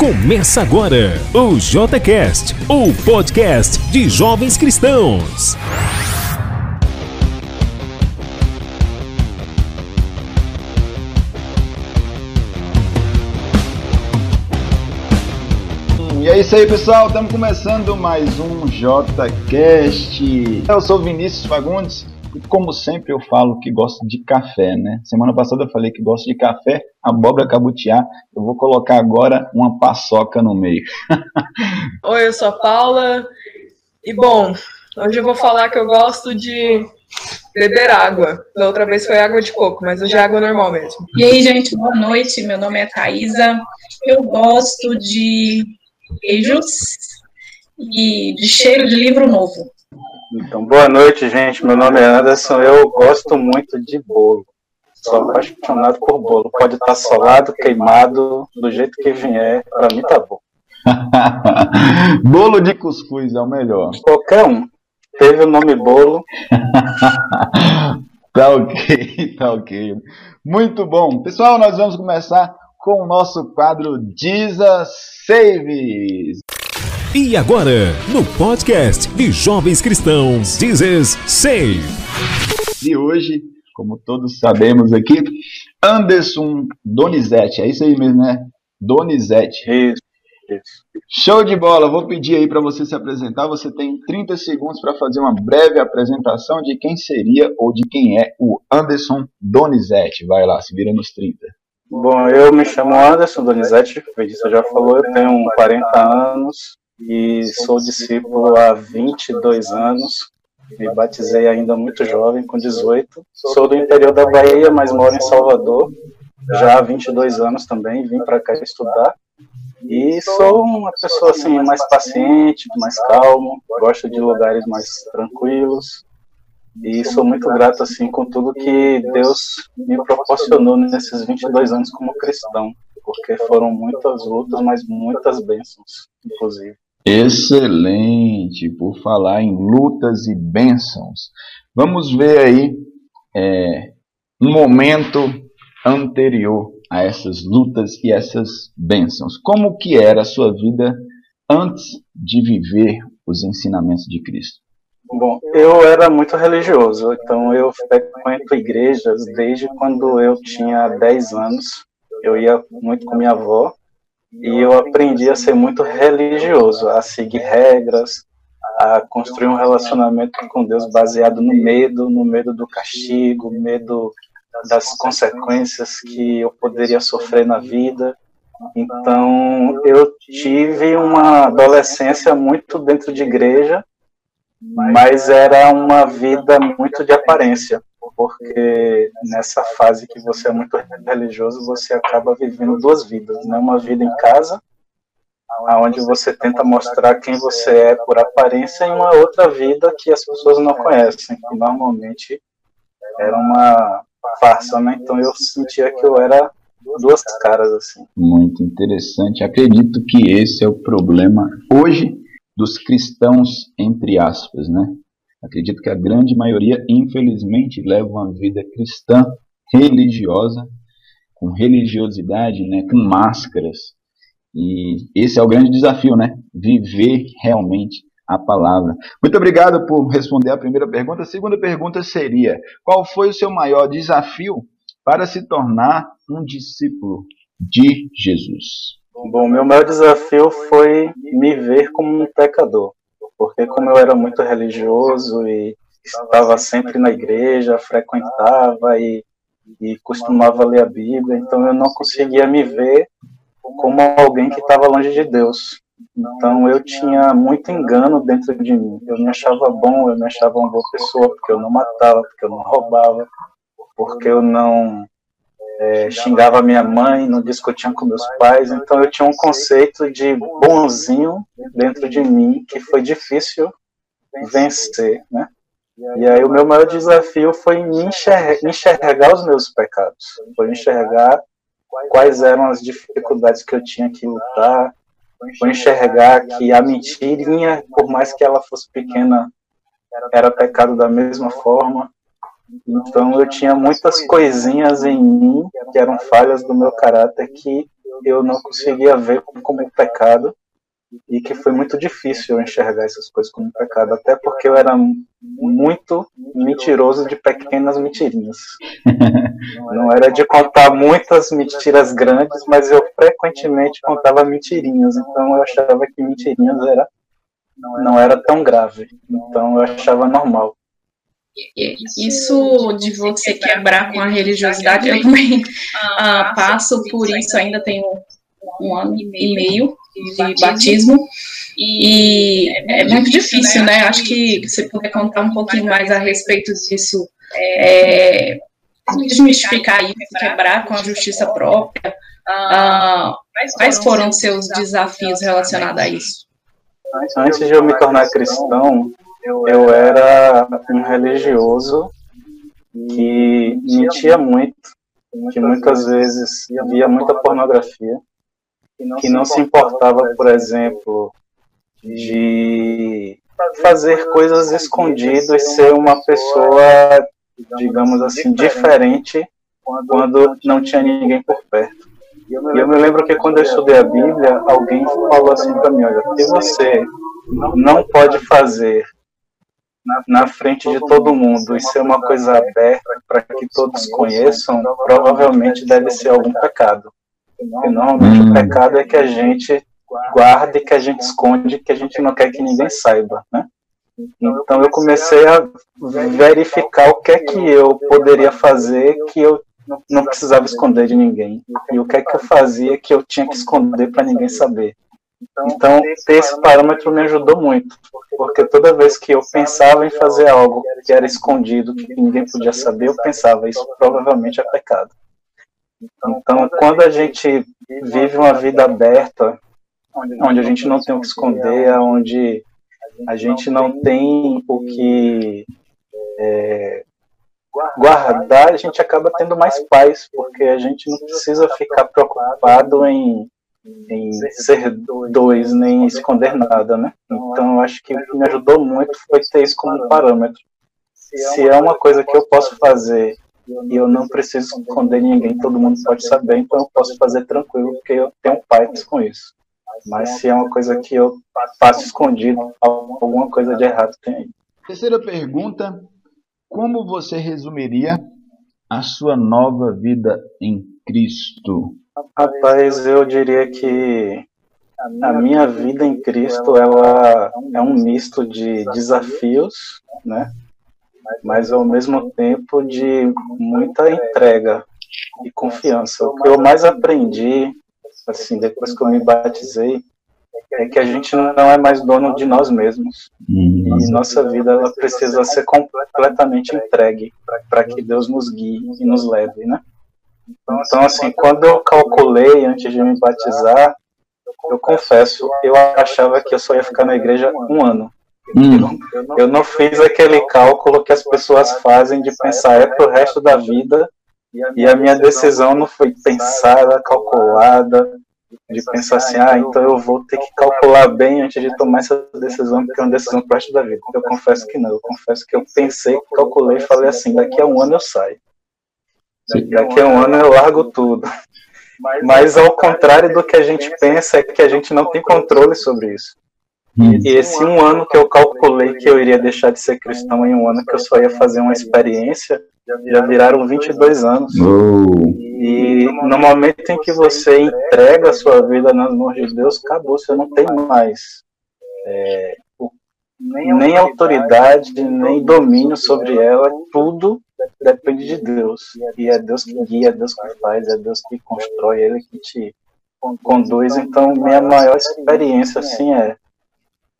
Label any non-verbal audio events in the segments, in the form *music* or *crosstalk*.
Começa agora o JCast, o podcast de jovens cristãos. E é isso aí, pessoal. Estamos começando mais um JCast. Eu sou Vinícius Fagundes e, como sempre, eu falo que gosto de café, né? Semana passada eu falei que gosto de café, abóbora cabutiá. Eu vou colocar agora uma paçoca no meio. *laughs* Oi, eu sou a Paula. E, bom, hoje eu vou falar que eu gosto de beber água. Da outra vez foi água de coco, mas hoje é água normal mesmo. E aí, gente, boa noite. Meu nome é Thaisa. Eu gosto de queijos e de cheiro de livro novo. Então, boa noite, gente. Meu nome é Anderson. Eu gosto muito de bolo. Sou apaixonado por bolo. Pode estar solado, queimado, do jeito que vier. Para mim tá bom. *laughs* bolo de cuscuz é o melhor. Qualquer um. Teve o nome bolo. *laughs* tá ok, *laughs* tá ok. Muito bom. Pessoal, nós vamos começar com o nosso quadro Jesus Saves. E agora, no podcast de jovens cristãos, Jesus Save. E hoje, como todos sabemos aqui, Anderson Donizete, é isso aí mesmo, né? Donizete. Isso, isso. Show de bola, vou pedir aí para você se apresentar. Você tem 30 segundos para fazer uma breve apresentação de quem seria ou de quem é o Anderson Donizete. Vai lá, se vira nos 30. Bom, eu me chamo Anderson Donizete, o Vinícius já falou, eu tenho 40 anos e sou discípulo há 22 anos. Me batizei ainda muito jovem, com 18. Sou do interior da Bahia, mas moro em Salvador já há 22 anos também. Vim para cá estudar. E sou uma pessoa assim mais paciente, mais calmo, gosto de lugares mais tranquilos. E sou muito grato assim com tudo que Deus me proporcionou nesses 22 anos como cristão, porque foram muitas lutas, mas muitas bênçãos, inclusive. Excelente, por falar em lutas e bênçãos. Vamos ver aí é, um momento anterior a essas lutas e essas bênçãos. Como que era a sua vida antes de viver os ensinamentos de Cristo? Bom, eu era muito religioso, então eu frequento igrejas desde quando eu tinha 10 anos. Eu ia muito com minha avó e eu aprendi a ser muito religioso, a seguir regras, a construir um relacionamento com Deus baseado no medo, no medo do castigo, medo das consequências que eu poderia sofrer na vida. Então, eu tive uma adolescência muito dentro de igreja, mas era uma vida muito de aparência, porque nessa fase que você é muito religioso, você acaba vivendo duas vidas, né? Uma vida em casa, onde você tenta mostrar quem você é por aparência, e uma outra vida que as pessoas não conhecem, que normalmente era uma farsa, né? Então eu sentia que eu era duas caras assim. Muito interessante. Acredito que esse é o problema hoje dos cristãos, entre aspas, né? Acredito que a grande maioria, infelizmente, leva uma vida cristã religiosa, com religiosidade, né, com máscaras. E esse é o grande desafio, né? Viver realmente a palavra. Muito obrigado por responder a primeira pergunta. A segunda pergunta seria: qual foi o seu maior desafio para se tornar um discípulo de Jesus? Bom, meu maior desafio foi me ver como um pecador, porque como eu era muito religioso e estava sempre na igreja, frequentava e, e costumava ler a Bíblia, então eu não conseguia me ver como alguém que estava longe de Deus. Então eu tinha muito engano dentro de mim. Eu me achava bom, eu me achava uma boa pessoa, porque eu não matava, porque eu não roubava, porque eu não é, xingava minha mãe, não discutia com meus pais, então eu tinha um conceito de bonzinho dentro de mim que foi difícil vencer, né? E aí o meu maior desafio foi enxergar, enxergar os meus pecados, foi enxergar quais eram as dificuldades que eu tinha que lutar, foi enxergar que a mentirinha, por mais que ela fosse pequena, era pecado da mesma forma, então eu tinha muitas coisinhas em mim que eram falhas do meu caráter que eu não conseguia ver como pecado e que foi muito difícil eu enxergar essas coisas como pecado, até porque eu era muito mentiroso de pequenas mentirinhas. *laughs* Não era de contar muitas mentiras grandes, mas eu frequentemente contava mentirinhas, então eu achava que mentirinhas era não era tão grave, então eu achava normal. Isso de você quebrar com a religiosidade, eu também uh, passo por isso, ainda tenho um ano e meio de batismo. E é muito difícil, né? Acho que você puder contar um pouquinho mais a respeito disso, é, desmistificar isso, quebrar com a justiça própria. Ah, quais foram seus desafios relacionados a isso? Antes de eu me tornar cristão, eu era um religioso que mentia muito, que muitas vezes via muita pornografia que não se importava, por exemplo, de fazer coisas escondidas e ser uma pessoa, digamos assim, diferente quando não tinha ninguém por perto. E eu me lembro que quando eu estudei a Bíblia, alguém falou assim para mim: olha, se você não pode fazer na frente de todo mundo e ser uma coisa aberta para que todos conheçam, provavelmente deve ser algum pecado. Porque normalmente o pecado é que a gente guarda e que a gente esconde, que a gente não quer que ninguém saiba, né? Então eu comecei a verificar o que é que eu poderia fazer que eu não precisava esconder de ninguém e o que é que eu fazia que eu tinha que esconder para ninguém saber. Então ter esse parâmetro me ajudou muito, porque toda vez que eu pensava em fazer algo que era escondido, que ninguém podia saber, eu pensava isso provavelmente é pecado. Então, quando a gente vive uma vida aberta, onde a gente não tem o que esconder, onde a gente não tem o que é, guardar, a gente acaba tendo mais paz, porque a gente não precisa ficar preocupado em, em ser dois, nem esconder nada, né? Então, eu acho que o que me ajudou muito foi ter isso como parâmetro. Se é uma coisa que eu posso fazer e eu não preciso esconder ninguém, todo mundo pode saber, então eu posso fazer tranquilo, porque eu tenho paz com isso. Mas se é uma coisa que eu faço escondido, alguma coisa de errado tem aí. Terceira pergunta: Como você resumiria a sua nova vida em Cristo? Rapaz, eu diria que a minha vida em Cristo ela é um misto de desafios, né? mas ao mesmo tempo de muita entrega e confiança. O que eu mais aprendi, assim, depois que eu me batizei, é que a gente não é mais dono de nós mesmos. Uhum. E nossa vida ela precisa ser completamente entregue para que Deus nos guie e nos leve, né? Então, assim, quando eu calculei antes de me batizar, eu confesso, eu achava que eu só ia ficar na igreja um ano. Hum. Eu não fiz aquele cálculo que as pessoas fazem de pensar é para o resto da vida e a minha decisão não foi pensada, calculada, de pensar assim, ah, então eu vou ter que calcular bem antes de tomar essa decisão, porque é uma decisão para o resto da vida. Eu confesso que não, eu confesso que eu pensei, calculei e falei assim, daqui a um ano eu saio. Daqui a um ano eu largo tudo. Mas ao contrário do que a gente pensa, é que a gente não tem controle sobre isso. E esse um ano que eu calculei que eu iria deixar de ser cristão em um ano que eu só ia fazer uma experiência, já viraram 22 anos. E no momento em que você entrega a sua vida nas mãos de Deus, acabou, você não tem mais é, nem autoridade, nem domínio sobre ela, tudo depende de Deus. E é Deus que guia, é Deus que faz, é Deus que constrói, é Ele que te conduz. Então, minha maior experiência assim é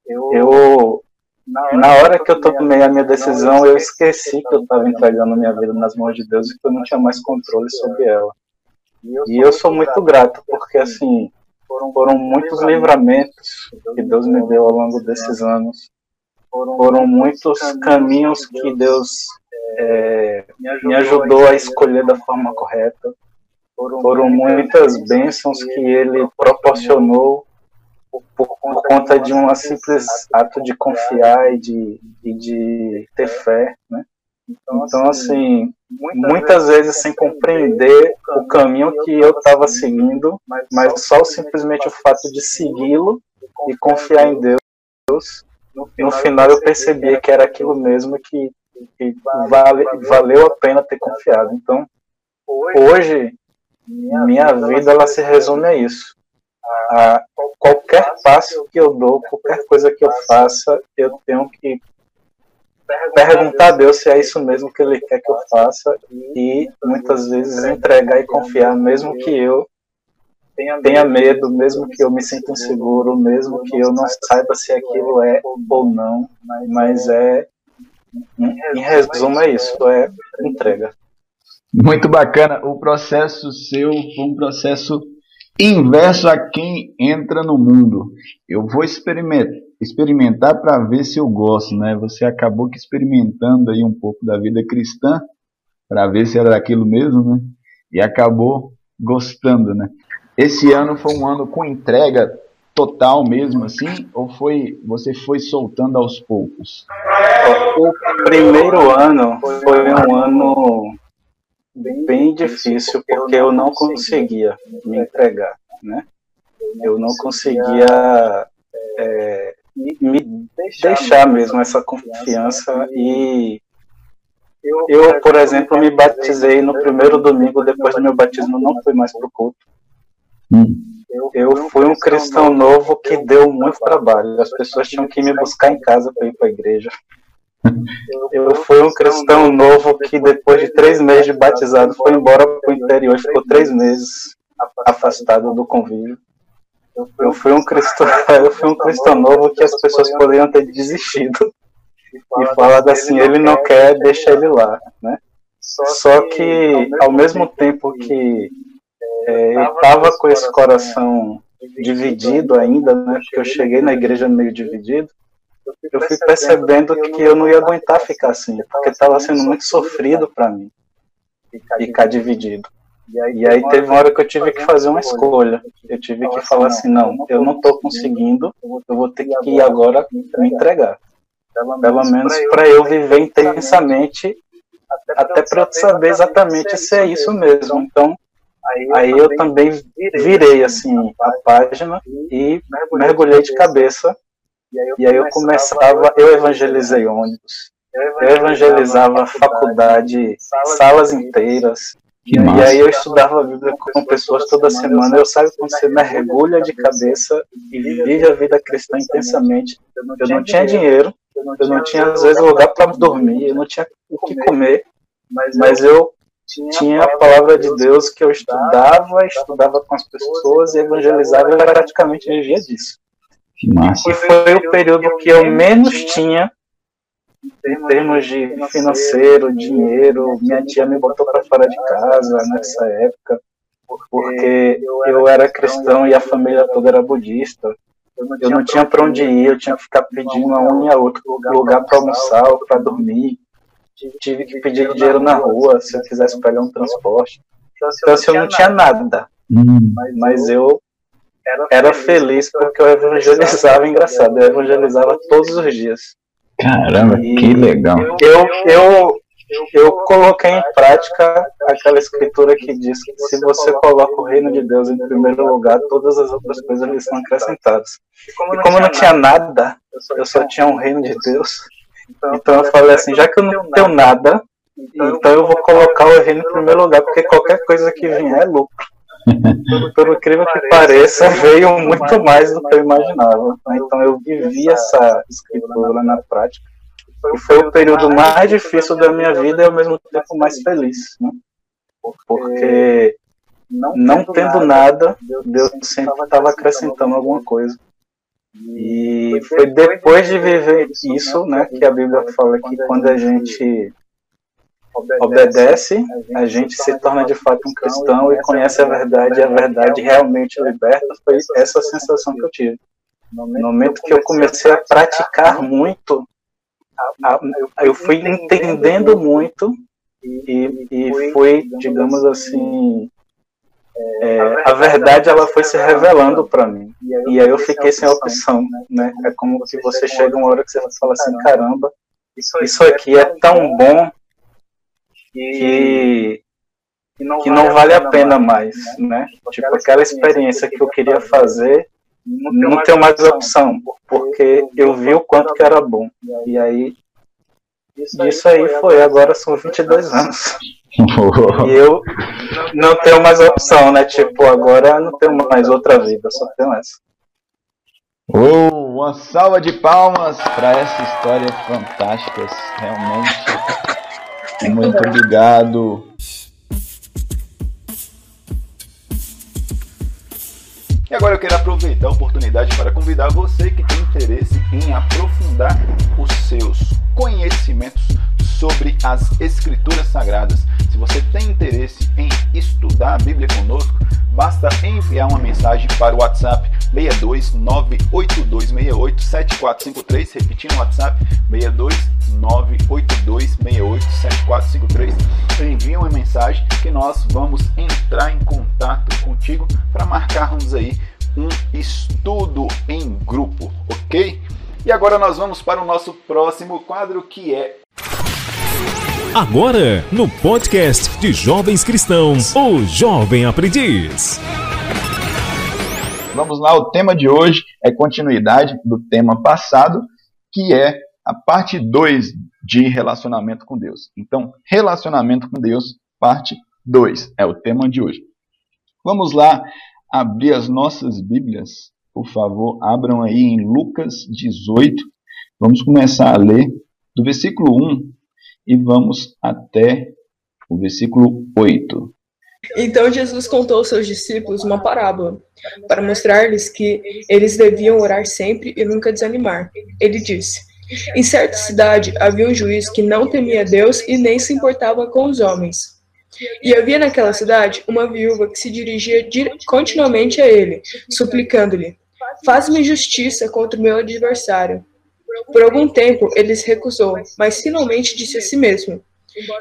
eu, na hora que eu tomei a minha decisão, eu esqueci que eu estava entregando minha vida nas mãos de Deus e que eu não tinha mais controle sobre ela. E eu sou muito grato, porque assim, foram muitos livramentos que Deus me deu ao longo desses anos. Foram muitos caminhos que Deus é, me ajudou a escolher da forma correta. Foram muitas bênçãos que Ele proporcionou por, conta de um simples ato de confiar e de, e de ter fé, né? Então, assim, muitas vezes sem compreender o caminho que eu estava seguindo, mas só simplesmente o fato de segui-lo e confiar em Deus, no final eu percebi que era aquilo mesmo que, que vale, valeu a pena ter confiado. Então, hoje, minha vida ela se resume a isso. A qualquer passo que eu dou, qualquer coisa que eu faça, eu tenho que perguntar a Deus se é isso mesmo que Ele quer que eu faça e muitas vezes entregar e confiar, mesmo que eu tenha medo, mesmo que eu me sinta inseguro, mesmo que eu não saiba se aquilo é ou não, mas é, em resumo, é isso, é entrega. Muito bacana. O processo seu foi um processo inverso a quem entra no mundo. Eu vou experimentar, experimentar para ver se eu gosto, né? Você acabou que experimentando aí um pouco da vida cristã para ver se era aquilo mesmo, né? E acabou gostando, né? Esse ano foi um ano com entrega total mesmo assim, ou foi você foi soltando aos poucos? O primeiro ano foi um ano bem difícil porque eu não conseguia me entregar, né? Eu não conseguia é, me deixar mesmo essa confiança e eu, por exemplo, me batizei no primeiro domingo depois do meu batismo, não fui mais para o culto. Eu fui um cristão novo que deu muito trabalho. As pessoas tinham que me buscar em casa para ir para a igreja. Eu fui um cristão novo que depois de três meses de batizado foi embora para o interior e ficou três meses afastado do convívio. Eu fui um cristão, *laughs* eu fui um cristão novo que as pessoas poderiam ter desistido e falado assim, ele não quer, deixa ele lá, né? Só que ao mesmo tempo que é, eu estava com esse coração dividido ainda, né? Porque eu cheguei na igreja meio dividido eu fui percebendo que eu não ia aguentar ficar assim, porque estava sendo muito sofrido para mim ficar dividido. E aí teve uma hora que eu tive que fazer uma escolha. Eu tive que falar assim, não, eu não estou conseguindo, eu vou ter que ir agora me entregar. Pelo menos para eu viver intensamente, até para eu saber exatamente se é isso mesmo. Então, aí eu também virei assim a página e mergulhei de cabeça. e aí eu, começava, eu evangelizei ônibus, eu evangelizava faculdade, salas inteiras. E, e aí eu estudava a Bíblia com pessoas toda semana. Eu sabe quando você mergulha de cabeça e vive a vida cristã intensamente. Eu não tinha dinheiro, eu não tinha às vezes lugar para dormir, eu não tinha o que comer, mas eu tinha a palavra de Deus que eu estudava, estudava com as pessoas e evangelizava e praticamente vivia disso. Massa. E foi o período que eu menos tinha em termos de financeiro, dinheiro. Minha tia me botou para fora de casa nessa época, porque eu era cristão e a família toda era budista. Eu não tinha para onde ir, eu tinha que ficar pedindo a um e a outro lugar para almoçar ou para dormir. Tive que pedir dinheiro na rua se eu quisesse pegar um transporte. Então, assim, eu não tinha nada. Hum. Mas eu era feliz porque eu evangelizava, engraçado, eu evangelizava todos os dias. Caramba, e que legal. Eu, eu, eu coloquei em prática aquela escritura que diz que se você coloca o reino de Deus em primeiro lugar, todas as outras coisas lhe são acrescentadas. E como eu não tinha nada, eu só tinha um reino de Deus, então eu falei assim, já que eu não tenho nada, então eu vou colocar o reino em primeiro lugar, porque qualquer coisa que vier é lucro. *laughs* Por incrível que pareça, veio muito mais do que eu imaginava. Então eu vivi essa escritura na prática. E foi o período mais difícil da minha vida e ao mesmo tempo mais feliz. Né? Porque não tendo nada, Deus sempre estava acrescentando alguma coisa. E foi depois de viver isso, né, que a Bíblia fala que quando a gente obedece, a gente se torna de fato um cristão e conhece a verdade, e a verdade realmente liberta. Foi essa sensação que eu tive. No momento que eu comecei a praticar muito, eu fui entendendo muito e, e foi, digamos assim, é, a verdade ela foi se revelando para mim. E aí eu fiquei sem opção, né? É como se você chega uma hora que você fala assim, caramba, isso aqui é tão bom que, que não vale a pena mais, né? Tipo, aquela experiência que eu queria fazer, não tenho mais opção, porque eu vi o quanto que era bom. E aí, isso aí foi, agora são 22 anos. *laughs* e eu não tenho mais opção, né? Tipo, agora não tenho mais outra vida, só tenho essa. Oh, uma salva de palmas para essa história fantástica, realmente. Muito obrigado. E agora eu quero aproveitar a oportunidade para convidar você que tem interesse em aprofundar os seus conhecimentos sobre as Escrituras Sagradas. Se você tem interesse em estudar a Bíblia conosco, basta enviar uma mensagem para o WhatsApp 62982687453, repetindo o WhatsApp 62982687453. Envie uma mensagem que nós vamos entrar em contato contigo para marcarmos aí um estudo em grupo, ok? E agora nós vamos para o nosso próximo quadro que é Agora, no podcast de Jovens Cristãos, o Jovem Aprendiz. Vamos lá, o tema de hoje é continuidade do tema passado, que é a parte 2 de relacionamento com Deus. Então, relacionamento com Deus, parte 2, é o tema de hoje. Vamos lá abrir as nossas Bíblias. Por favor, abram aí em Lucas 18. Vamos começar a ler do versículo 1 e vamos até o versículo 8. Então Jesus contou aos seus discípulos uma parábola, para mostrar-lhes que eles deviam orar sempre e nunca desanimar. Ele disse: Em certa cidade havia um juiz que não temia Deus e nem se importava com os homens. E havia naquela cidade uma viúva que se dirigia continuamente a ele, suplicando-lhe: Faz-me justiça contra o meu adversário. Por algum tempo ele se recusou, mas finalmente disse a si mesmo: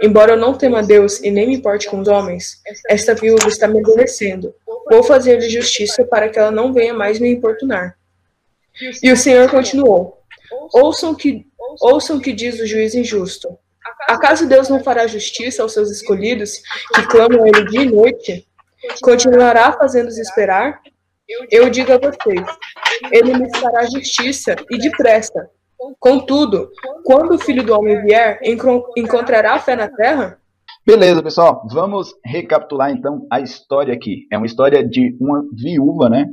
Embora eu não tema Deus e nem me importe com os homens, esta viúva está me aborrecendo. Vou fazer-lhe justiça para que ela não venha mais me importunar. E o Senhor continuou: Ouçam que ouçam que diz o juiz injusto. Acaso Deus não fará justiça aos seus escolhidos, que clamam a ele dia e noite? Continuará fazendo-os esperar? Eu digo a vocês: ele lhes fará justiça e depressa. Contudo, quando o filho do homem vier, encontrará fé na terra? Beleza, pessoal. Vamos recapitular então a história aqui. É uma história de uma viúva, né?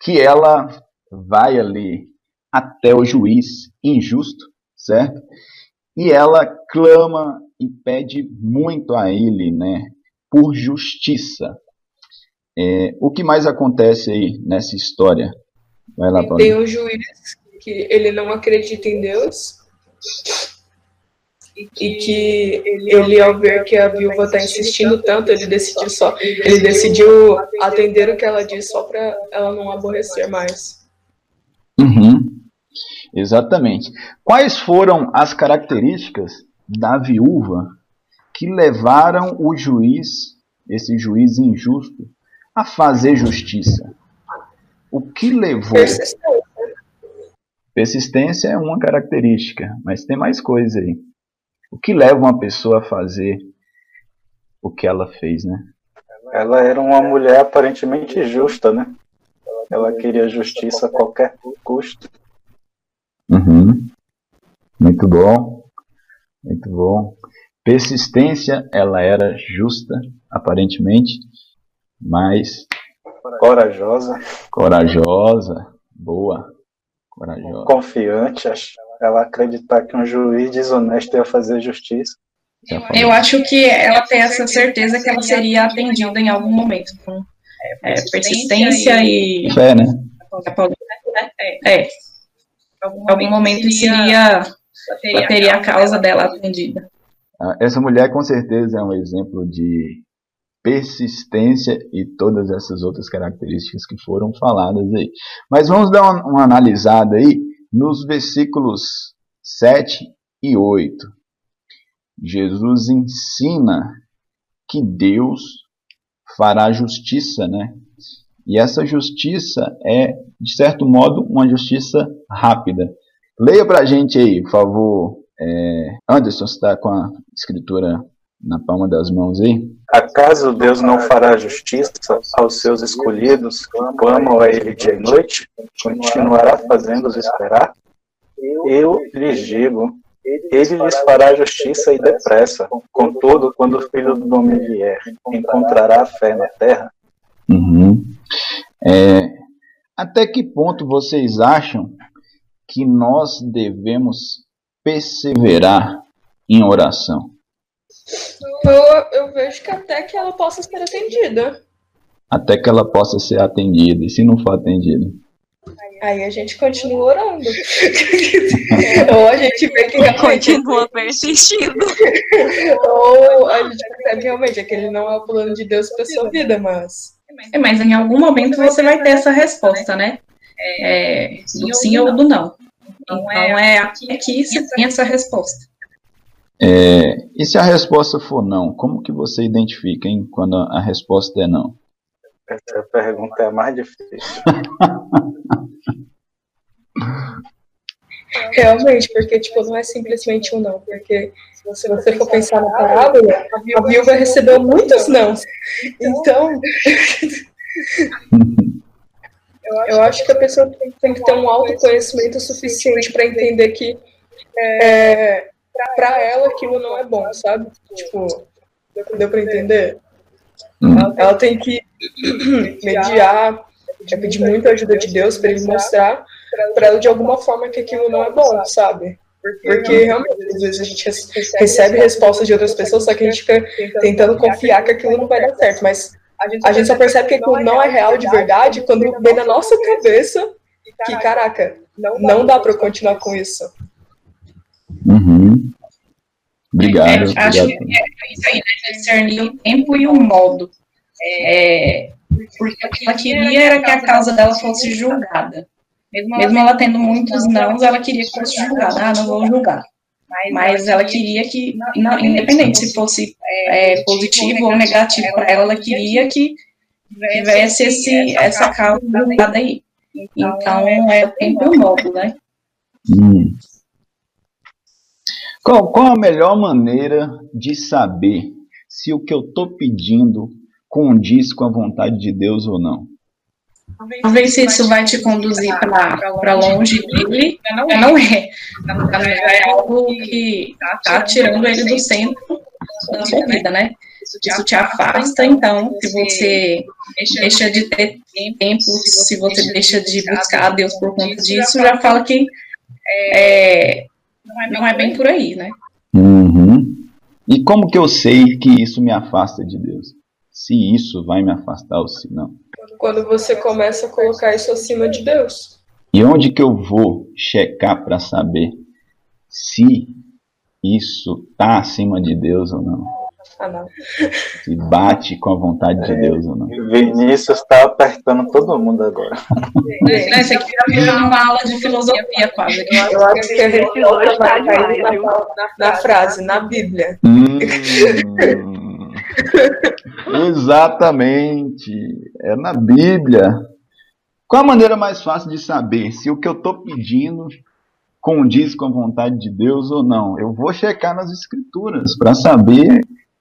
Que ela vai ali até o juiz injusto, certo? E ela clama e pede muito a ele, né? Por justiça. É, o que mais acontece aí nessa história? Vai lá, Paulo. Tem um juiz que ele não acredita em Deus e que ele ao ver que a viúva está insistindo tanto ele decidiu só ele decidiu atender o que ela disse só para ela não aborrecer mais. Uhum. exatamente. Quais foram as características da viúva que levaram o juiz esse juiz injusto a fazer justiça? O que levou Persistência é uma característica, mas tem mais coisa aí. O que leva uma pessoa a fazer o que ela fez, né? Ela era uma mulher aparentemente justa, né? Ela queria justiça a qualquer custo. Uhum. Muito bom. Muito bom. Persistência, ela era justa, aparentemente, mas. Corajosa. Corajosa. Boa. Corajosa. Confiante, ela acreditar que um juiz desonesto ia fazer justiça. Eu acho que ela tem essa certeza que ela seria atendida em algum momento. Com é, persistência e. Fé, né? É. é. Em algum momento seria. teria a causa dela atendida. Ah, essa mulher com certeza é um exemplo de persistência e todas essas outras características que foram faladas aí. Mas vamos dar uma, uma analisada aí nos versículos 7 e 8. Jesus ensina que Deus fará justiça, né? E essa justiça é, de certo modo, uma justiça rápida. Leia para a gente aí, por favor. É, Anderson, está com a escritura na palma das mãos aí? Acaso Deus não fará justiça aos seus escolhidos, clamam a ele dia e noite? Continuará fazendo-os esperar? Eu lhes digo, ele lhes fará justiça e depressa. Contudo, quando o filho do homem vier, encontrará fé na terra? Uhum. É, até que ponto vocês acham que nós devemos perseverar em oração? Eu, eu vejo que até que ela possa ser atendida. Até que ela possa ser atendida. E se não for atendida? Aí a gente continua orando. *laughs* Ou a gente vê que realmente. Continua persistindo. Ou a gente percebe realmente é que ele não é o plano de Deus para sua vida, mas. É, mas em algum momento você vai ter essa resposta, né? É, do sim ou do não. Então é aqui você tem essa resposta. É, e se a resposta for não, como que você identifica, hein, quando a resposta é não? Essa pergunta é a mais difícil. *laughs* Realmente, porque tipo, não é simplesmente um não, porque se você for pensar na parábola, a viúva recebeu muitos não. Então, *laughs* eu acho que a pessoa tem que ter um autoconhecimento suficiente para entender que é, para ela aquilo não é bom, sabe? Tipo, deu para entender? Ela tem que *clears throat* mediar, pedir muita ajuda de Deus para ele mostrar para ela de alguma forma que aquilo não é bom, sabe? Porque realmente, às vezes a gente recebe respostas de outras pessoas, só que a gente fica tentando confiar que aquilo não vai dar certo, mas a gente só percebe que aquilo não é real de verdade quando vem na nossa cabeça que, caraca, não dá para eu continuar com isso. Obrigado. É, obrigado. Acho que é isso aí, né? Discernir o tempo e o modo. É, porque o que ela queria era que a causa dela fosse julgada. Mesmo, Mesmo ela tendo muitos nãos, ela queria que fosse julgada. Ah, não vou julgar. Mas ela queria que, não, independente se fosse é, positivo ou negativo para ela, ela queria que tivesse esse, essa causa julgada aí. Então, é o tempo e o modo, né? Hum. Qual, qual a melhor maneira de saber se o que eu estou pedindo condiz com a vontade de Deus ou não? Talvez se isso vai te conduzir para longe dele, não é. Não é. é algo que está tirando ele do centro da sua vida, né? Isso te afasta, então, se você deixa de ter tempo, se você deixa de buscar a Deus por conta disso, já fala que é, não é bem por aí, né? Uhum. E como que eu sei que isso me afasta de Deus? Se isso vai me afastar ou se não? Quando você começa a colocar isso acima de Deus. E onde que eu vou checar para saber se isso está acima de Deus ou não? Ah, não. Se bate com a vontade de Deus ou não. Vinícius está apertando todo mundo agora. É, Esse aqui virando uma aula de filosofia quase. Eu acho que a gente volta mais na, na, na frase, na Bíblia. Hum, *laughs* exatamente. É na Bíblia. Qual a maneira mais fácil de saber se o que eu estou pedindo condiz com a vontade de Deus ou não? Eu vou checar nas escrituras para saber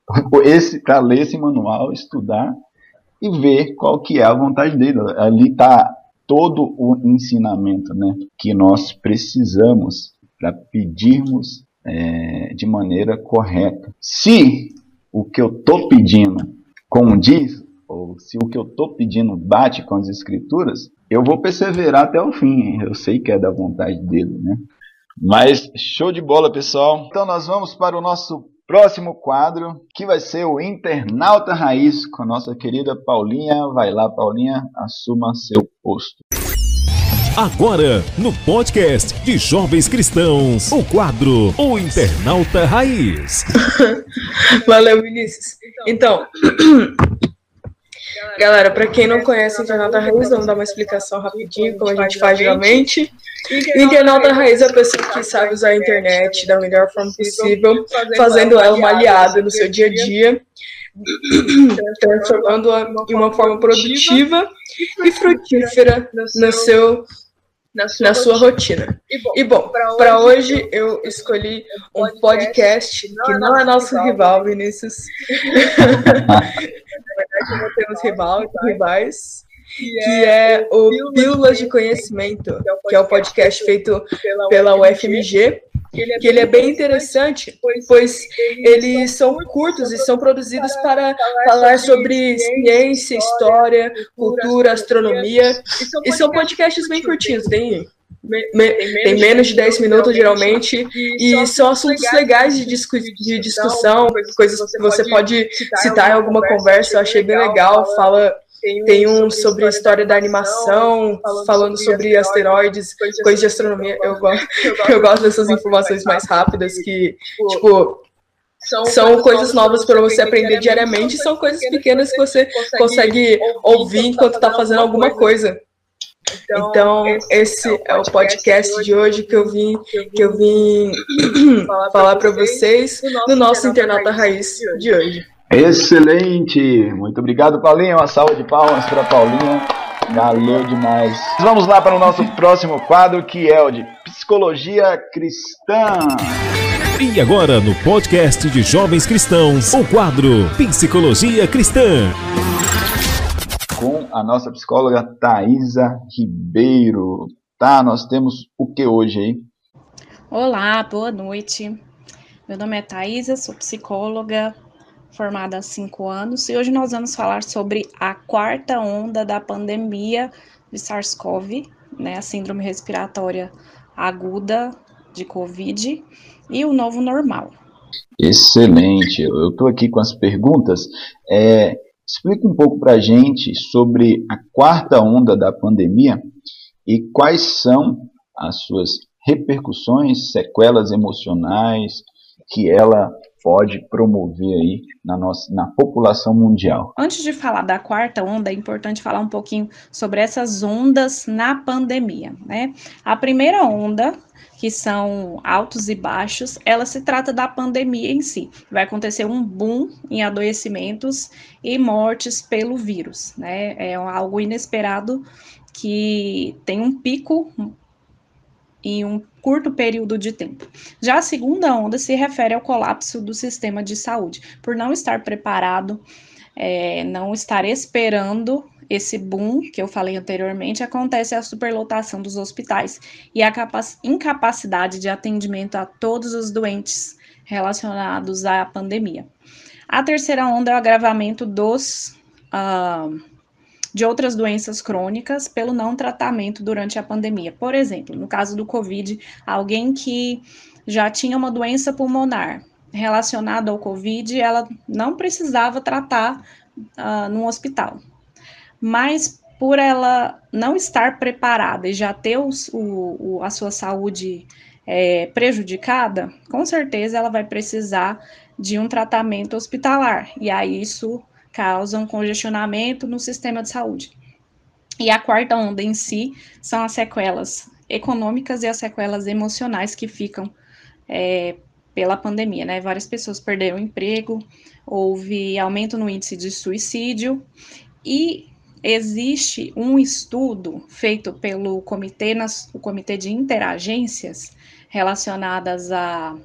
*laughs* esse para ler esse manual, estudar e ver qual que é a vontade dele. Ali está todo o ensinamento, né, que nós precisamos para pedirmos é, de maneira correta. Se o que eu estou pedindo condiz ou se o que eu estou pedindo bate com as escrituras, eu vou perseverar até o fim. Eu sei que é da vontade dele, né? Mas show de bola, pessoal. Então nós vamos para o nosso Próximo quadro, que vai ser o Internauta Raiz, com a nossa querida Paulinha. Vai lá, Paulinha, assuma seu posto. Agora, no podcast de Jovens Cristãos, o quadro O Internauta Raiz. *laughs* Valeu, Vinícius. Então, *clears throat* Galera, para quem não conhece o Internauta Raiz, vamos dar uma explicação rapidinho, como a gente faz geralmente. Internauta Raiz é a pessoa que sabe usar a internet da melhor forma possível, fazendo ela uma aliada no seu dia a dia, *clears throat* transformando-a em uma forma produtiva e frutífera no seu na sua, na sua rotina. E bom, para hoje eu escolhi um podcast que não é nosso rival, Vinícius. Na verdade, não temos rival, rivais que é o Pílulas de Conhecimento, que é o podcast feito pela UFMG, que ele é bem interessante, pois eles são curtos e são produzidos para falar sobre ciência, história, cultura, astronomia, e são podcasts bem curtinhos, tem tem menos de 10 minutos geralmente e são assuntos legais de, discu de discussão, coisas que você pode citar em alguma conversa, eu achei bem legal, fala tem um sobre a história da animação, falando sobre asteroides, coisas de astronomia. *laughs* Eu gosto, eu gosto dessas informações mais rápidas que, tipo, são coisas novas para você aprender diariamente, são coisas pequenas que você consegue ouvir enquanto está fazendo alguma coisa. Então, esse é o podcast de hoje que eu vim, que eu vim falar para vocês no nosso Internauta Raiz de hoje. Excelente! Muito obrigado, Paulinho. Uma salva de palmas para Paulinho. Valeu demais. Vamos lá para o nosso próximo quadro, que é o de Psicologia Cristã. E agora, no podcast de Jovens Cristãos, o quadro Psicologia Cristã. Com a nossa psicóloga Thaisa Ribeiro. Tá, nós temos o que hoje aí? Olá, boa noite. Meu nome é Thaisa, sou psicóloga, formada há cinco anos, e hoje nós vamos falar sobre a quarta onda da pandemia de SARS-CoV, né, a síndrome respiratória aguda de Covid, e o novo normal. Excelente, eu estou aqui com as perguntas. É, explica um pouco para a gente sobre a quarta onda da pandemia e quais são as suas repercussões, sequelas emocionais que ela pode promover aí na, nossa, na população mundial. Antes de falar da quarta onda, é importante falar um pouquinho sobre essas ondas na pandemia. Né? A primeira onda, que são altos e baixos, ela se trata da pandemia em si. Vai acontecer um boom em adoecimentos e mortes pelo vírus. Né? É algo inesperado que tem um pico em um curto período de tempo. Já a segunda onda se refere ao colapso do sistema de saúde, por não estar preparado, é, não estar esperando esse boom que eu falei anteriormente, acontece a superlotação dos hospitais e a incapacidade de atendimento a todos os doentes relacionados à pandemia. A terceira onda é o agravamento dos. Uh, de outras doenças crônicas pelo não tratamento durante a pandemia. Por exemplo, no caso do Covid, alguém que já tinha uma doença pulmonar relacionada ao Covid, ela não precisava tratar uh, no hospital. Mas por ela não estar preparada e já ter o, o, a sua saúde é, prejudicada, com certeza ela vai precisar de um tratamento hospitalar. E aí isso causam congestionamento no sistema de saúde. E a quarta onda em si são as sequelas econômicas e as sequelas emocionais que ficam é, pela pandemia, né? Várias pessoas perderam o emprego, houve aumento no índice de suicídio e existe um estudo feito pelo comitê, nas, o comitê de interagências relacionadas a,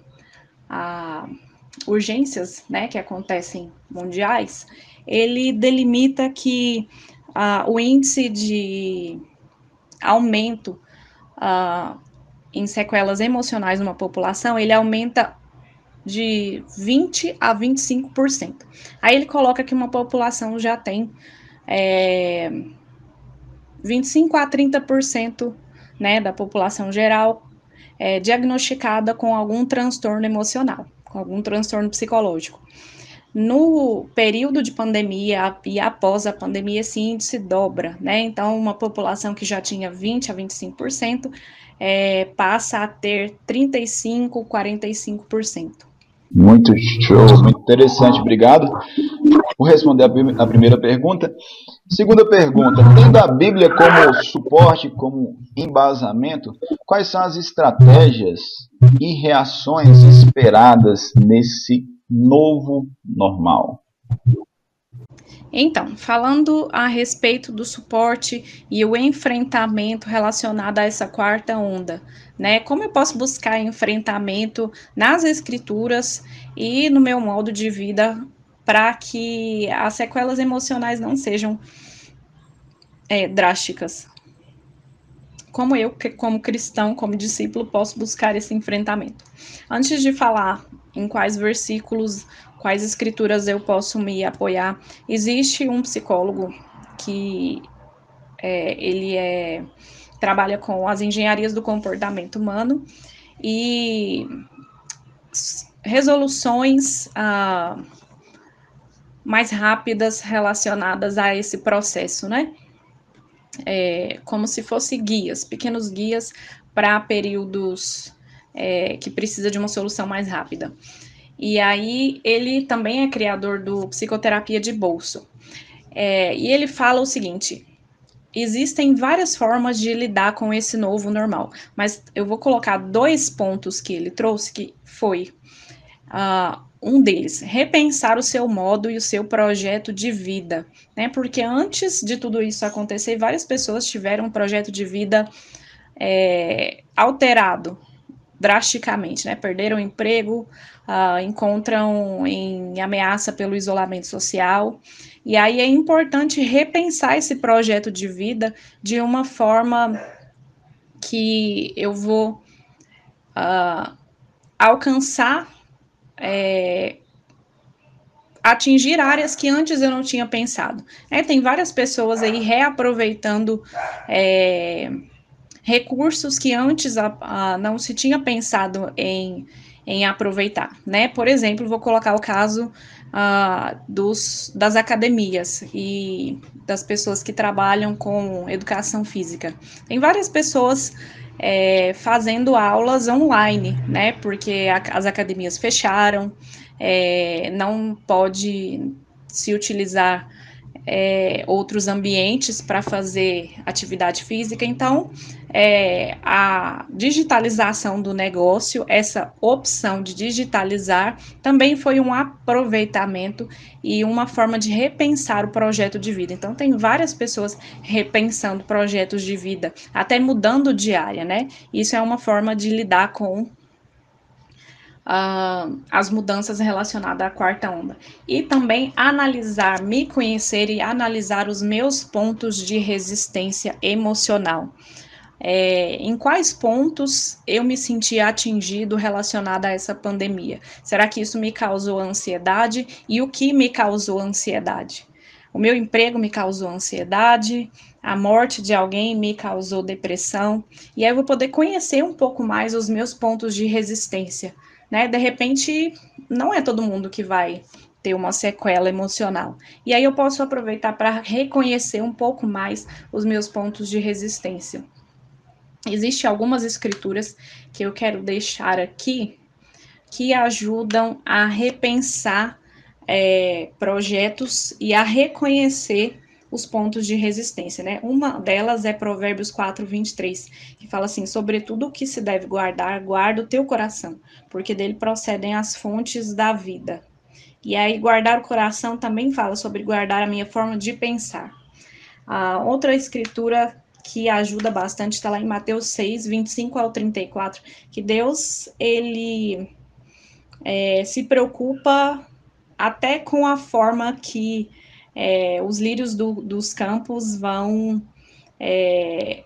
a urgências, né, que acontecem mundiais, ele delimita que uh, o índice de aumento uh, em sequelas emocionais numa população, ele aumenta de 20 a 25%. Aí ele coloca que uma população já tem é, 25 a 30% né, da população geral é, diagnosticada com algum transtorno emocional, com algum transtorno psicológico. No período de pandemia e após a pandemia, esse índice dobra, né? Então, uma população que já tinha 20 a 25% é, passa a ter 35, 45%. Muito show, muito interessante, obrigado. Vou responder a, a primeira pergunta. Segunda pergunta: tendo a Bíblia como suporte, como embasamento, quais são as estratégias e reações esperadas nesse novo normal. Então, falando a respeito do suporte e o enfrentamento relacionado a essa quarta onda, né? Como eu posso buscar enfrentamento nas escrituras e no meu modo de vida para que as sequelas emocionais não sejam é, drásticas? Como eu, como cristão, como discípulo, posso buscar esse enfrentamento? Antes de falar em quais versículos quais escrituras eu posso me apoiar. Existe um psicólogo que é, ele é, trabalha com as engenharias do comportamento humano e resoluções ah, mais rápidas relacionadas a esse processo, né? É, como se fossem guias, pequenos guias para períodos é, que precisa de uma solução mais rápida. E aí ele também é criador do Psicoterapia de Bolso. É, e ele fala o seguinte: existem várias formas de lidar com esse novo normal, mas eu vou colocar dois pontos que ele trouxe, que foi uh, um deles, repensar o seu modo e o seu projeto de vida, né? Porque antes de tudo isso acontecer, várias pessoas tiveram um projeto de vida é, alterado drasticamente, né? Perderam o emprego, uh, encontram em ameaça pelo isolamento social. E aí é importante repensar esse projeto de vida de uma forma que eu vou uh, alcançar, é, atingir áreas que antes eu não tinha pensado. É, tem várias pessoas aí reaproveitando. É, recursos que antes a, a, não se tinha pensado em, em aproveitar, né? Por exemplo, vou colocar o caso uh, dos, das academias e das pessoas que trabalham com educação física. Tem várias pessoas é, fazendo aulas online, né? Porque a, as academias fecharam, é, não pode se utilizar é, outros ambientes para fazer atividade física. Então, é, a digitalização do negócio, essa opção de digitalizar, também foi um aproveitamento e uma forma de repensar o projeto de vida. Então, tem várias pessoas repensando projetos de vida, até mudando de área, né? Isso é uma forma de lidar com uh, as mudanças relacionadas à quarta onda. E também analisar, me conhecer e analisar os meus pontos de resistência emocional. É, em quais pontos eu me senti atingido relacionado a essa pandemia? Será que isso me causou ansiedade? E o que me causou ansiedade? O meu emprego me causou ansiedade, a morte de alguém me causou depressão, e aí eu vou poder conhecer um pouco mais os meus pontos de resistência né? De repente, não é todo mundo que vai ter uma sequela emocional. E aí eu posso aproveitar para reconhecer um pouco mais os meus pontos de resistência. Existem algumas escrituras que eu quero deixar aqui que ajudam a repensar é, projetos e a reconhecer os pontos de resistência, né? Uma delas é Provérbios 4, 23, que fala assim: Sobretudo o que se deve guardar, guarda o teu coração, porque dele procedem as fontes da vida. E aí, guardar o coração também fala sobre guardar a minha forma de pensar. A outra escritura que ajuda bastante está lá em Mateus 6, 25 ao 34, que Deus, ele é, se preocupa até com a forma que é, os lírios do, dos campos vão é,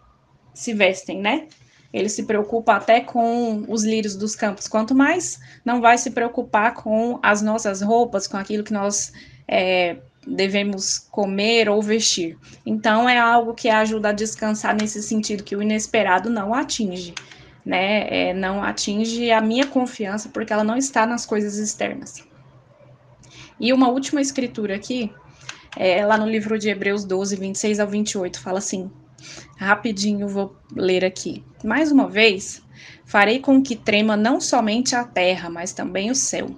se vestem, né? Ele se preocupa até com os lírios dos campos. Quanto mais não vai se preocupar com as nossas roupas, com aquilo que nós é, devemos comer ou vestir. Então, é algo que ajuda a descansar nesse sentido que o inesperado não atinge, né? É, não atinge a minha confiança, porque ela não está nas coisas externas. E uma última escritura aqui, é, lá no livro de Hebreus 12, 26 ao 28, fala assim: rapidinho vou ler aqui. Mais uma vez, farei com que trema não somente a terra, mas também o céu.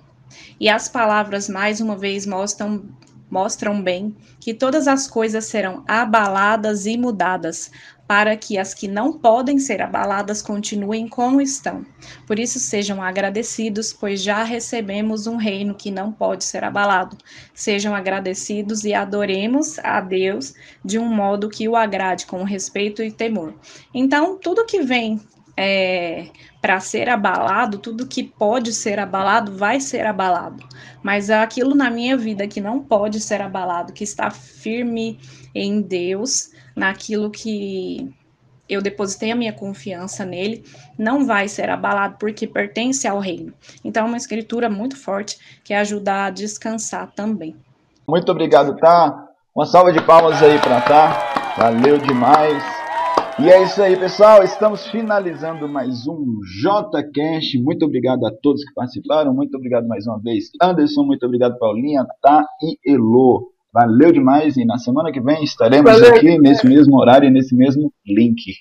E as palavras, mais uma vez, mostram, mostram bem que todas as coisas serão abaladas e mudadas. para que as que não podem ser abaladas continuem como estão. Por isso sejam agradecidos, pois já recebemos um reino que não pode ser abalado. Sejam agradecidos e adoremos a Deus de um modo que o agrade, com respeito e temor. Então, tudo que vem é, para ser abalado, tudo que pode ser abalado vai ser abalado. Mas aquilo na minha vida que não pode ser abalado, que está firme em Deus, naquilo que eu depositei a minha confiança nele, não vai ser abalado porque pertence ao reino. Então, é uma escritura muito forte que ajuda a descansar também. Muito obrigado, tá? Uma salva de palmas aí para tá. Valeu demais. E é isso aí, pessoal. Estamos finalizando mais um JCast. Muito obrigado a todos que participaram. Muito obrigado mais uma vez, Anderson. Muito obrigado, Paulinha, Tá e Elo. Valeu demais e na semana que vem estaremos Valeu. aqui nesse mesmo horário e nesse mesmo link.